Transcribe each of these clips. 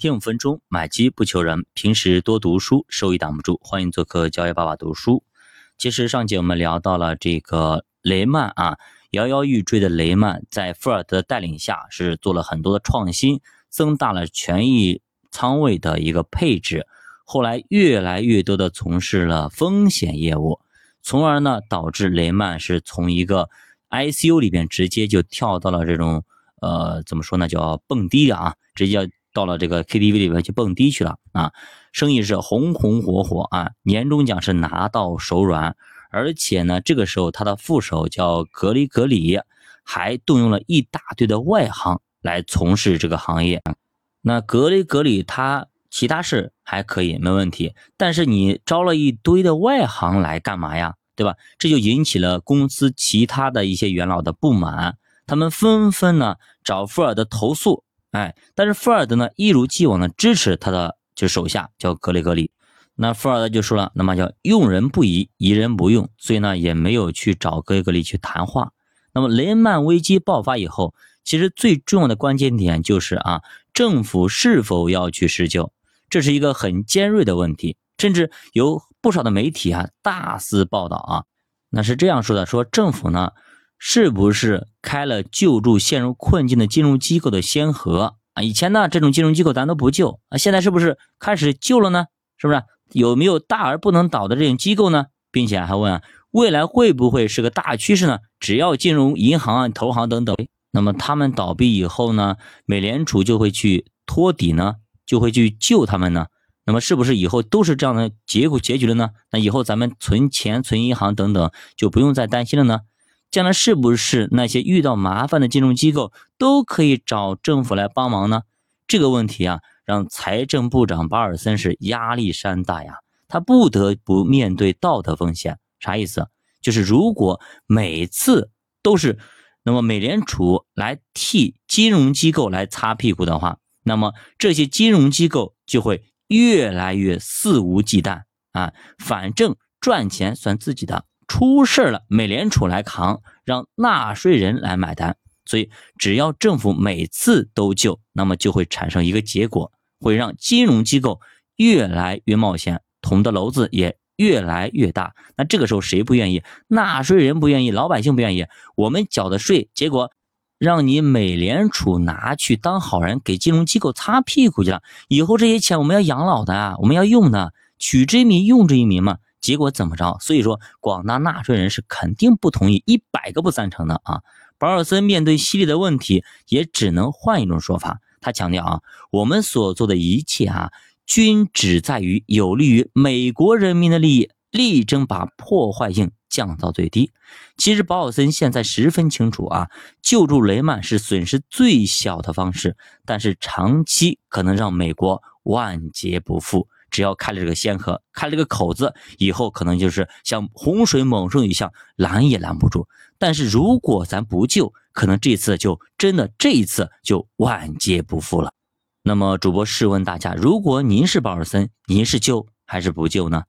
天五分钟，买机不求人。平时多读书，收益挡不住。欢迎做客交易爸爸读书。其实上节我们聊到了这个雷曼啊，摇摇欲坠的雷曼，在富尔德的带领下，是做了很多的创新，增大了权益仓位的一个配置。后来越来越多的从事了风险业务，从而呢导致雷曼是从一个 ICU 里边直接就跳到了这种呃怎么说呢，叫蹦迪啊，直接。到了这个 KTV 里边去蹦迪去了啊，生意是红红火火啊，年终奖是拿到手软，而且呢，这个时候他的副手叫格里格里，还动用了一大堆的外行来从事这个行业。那格里格里他其他事还可以没问题，但是你招了一堆的外行来干嘛呀？对吧？这就引起了公司其他的一些元老的不满，他们纷纷呢找富尔德投诉。哎，但是富尔德呢，一如既往的支持他的就手下叫格雷格里。那富尔德就说了，那么叫用人不疑，疑人不用，所以呢也没有去找格雷格里去谈话。那么雷曼危机爆发以后，其实最重要的关键点就是啊，政府是否要去施救，这是一个很尖锐的问题，甚至有不少的媒体啊大肆报道啊，那是这样说的，说政府呢。是不是开了救助陷入困境的金融机构的先河啊？以前呢，这种金融机构咱都不救啊，现在是不是开始救了呢？是不是有没有大而不能倒的这种机构呢？并且还问啊未来会不会是个大趋势呢？只要金融银行啊、投行等等，那么他们倒闭以后呢，美联储就会去托底呢，就会去救他们呢？那么是不是以后都是这样的结果结局了呢？那以后咱们存钱、存银行等等就不用再担心了呢？将来是不是那些遇到麻烦的金融机构都可以找政府来帮忙呢？这个问题啊，让财政部长巴尔森是压力山大呀，他不得不面对道德风险。啥意思？就是如果每次都是那么美联储来替金融机构来擦屁股的话，那么这些金融机构就会越来越肆无忌惮啊，反正赚钱算自己的。出事了，美联储来扛，让纳税人来买单。所以，只要政府每次都救，那么就会产生一个结果，会让金融机构越来越冒险，捅的篓子也越来越大。那这个时候谁不愿意？纳税人不愿意，老百姓不愿意。我们缴的税，结果让你美联储拿去当好人，给金融机构擦屁股去了。以后这些钱我们要养老的啊，我们要用的，取之于民，用之于民嘛。结果怎么着？所以说，广大纳税人是肯定不同意，一百个不赞成的啊！保尔森面对犀利的问题，也只能换一种说法。他强调啊，我们所做的一切啊，均只在于有利于美国人民的利益，力争把破坏性降到最低。其实，保尔森现在十分清楚啊，救助雷曼是损失最小的方式，但是长期可能让美国万劫不复。只要开了这个先河，开了个口子，以后可能就是像洪水猛兽一样拦也拦不住。但是如果咱不救，可能这次就真的这一次就万劫不复了。那么主播试问大家，如果您是保尔森，您是救还是不救呢？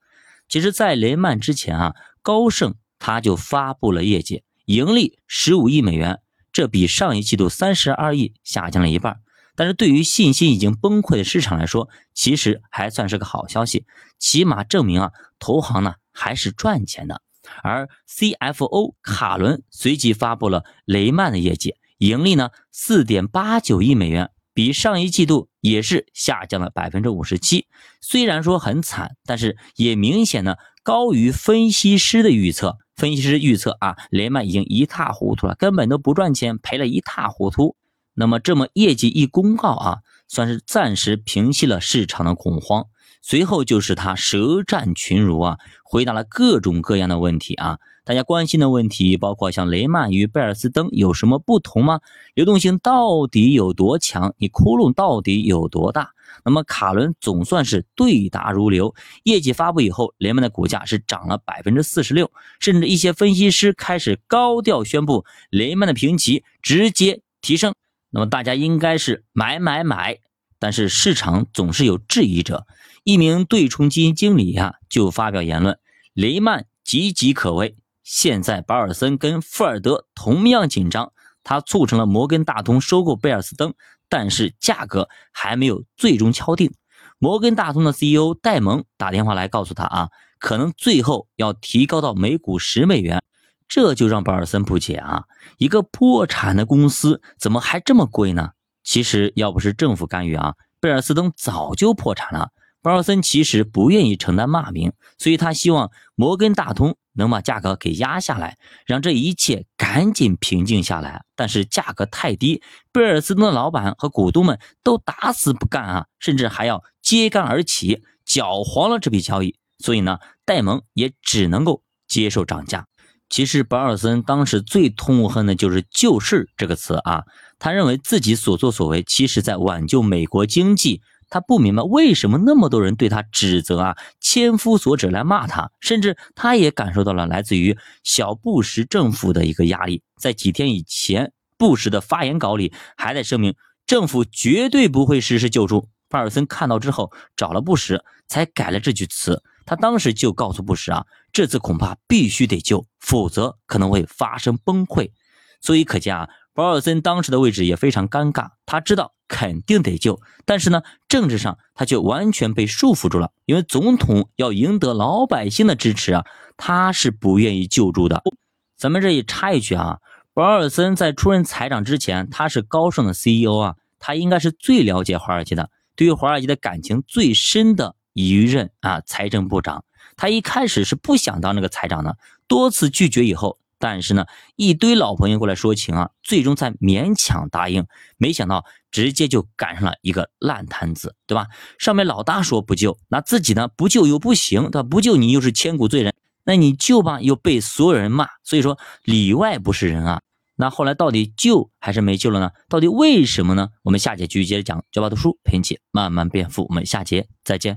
其实，在雷曼之前啊，高盛他就发布了业绩，盈利十五亿美元，这比上一季度三十二亿下降了一半。但是对于信心已经崩溃的市场来说，其实还算是个好消息，起码证明啊，投行呢还是赚钱的。而 CFO 卡伦随即发布了雷曼的业绩，盈利呢四点八九亿美元，比上一季度也是下降了百分之五十七。虽然说很惨，但是也明显呢高于分析师的预测。分析师预测啊，雷曼已经一塌糊涂了，根本都不赚钱，赔了一塌糊涂。那么这么业绩一公告啊，算是暂时平息了市场的恐慌。随后就是他舌战群儒啊，回答了各种各样的问题啊。大家关心的问题包括像雷曼与贝尔斯登有什么不同吗？流动性到底有多强？你窟窿到底有多大？那么卡伦总算是对答如流。业绩发布以后，雷曼的股价是涨了百分之四十六，甚至一些分析师开始高调宣布雷曼的评级直接提升。那么大家应该是买买买，但是市场总是有质疑者。一名对冲基金经理啊，就发表言论：雷曼岌岌可危。现在保尔森跟富尔德同样紧张，他促成了摩根大通收购贝尔斯登，但是价格还没有最终敲定。摩根大通的 CEO 戴蒙打电话来告诉他啊，可能最后要提高到每股十美元，这就让保尔森不解啊，一个破产的公司怎么还这么贵呢？其实要不是政府干预啊，贝尔斯登早就破产了。保尔森其实不愿意承担骂名，所以他希望摩根大通能把价格给压下来，让这一切赶紧平静下来。但是价格太低，贝尔斯登的老板和股东们都打死不干啊，甚至还要揭竿而起，搅黄了这笔交易。所以呢，戴蒙也只能够接受涨价。其实保尔森当时最痛恨的就是“救市”这个词啊，他认为自己所作所为，其实在挽救美国经济。他不明白为什么那么多人对他指责啊，千夫所指来骂他，甚至他也感受到了来自于小布什政府的一个压力。在几天以前，布什的发言稿里还在声明，政府绝对不会实施救助。巴尔森看到之后，找了布什，才改了这句词。他当时就告诉布什啊，这次恐怕必须得救，否则可能会发生崩溃。所以可见啊。保尔森当时的位置也非常尴尬，他知道肯定得救，但是呢，政治上他却完全被束缚住了，因为总统要赢得老百姓的支持啊，他是不愿意救助的。咱们这里插一句啊，保尔森在出任财长之前，他是高盛的 CEO 啊，他应该是最了解华尔街的，对于华尔街的感情最深的一任啊财政部长。他一开始是不想当那个财长的，多次拒绝以后。但是呢，一堆老朋友过来说情啊，最终才勉强答应。没想到直接就赶上了一个烂摊子，对吧？上面老大说不救，那自己呢不救又不行，对吧？不救你又是千古罪人，那你救吧又被所有人骂，所以说里外不是人啊。那后来到底救还是没救了呢？到底为什么呢？我们下节继续接着讲，教爸读书陪你一起慢慢变富。我们下节再见。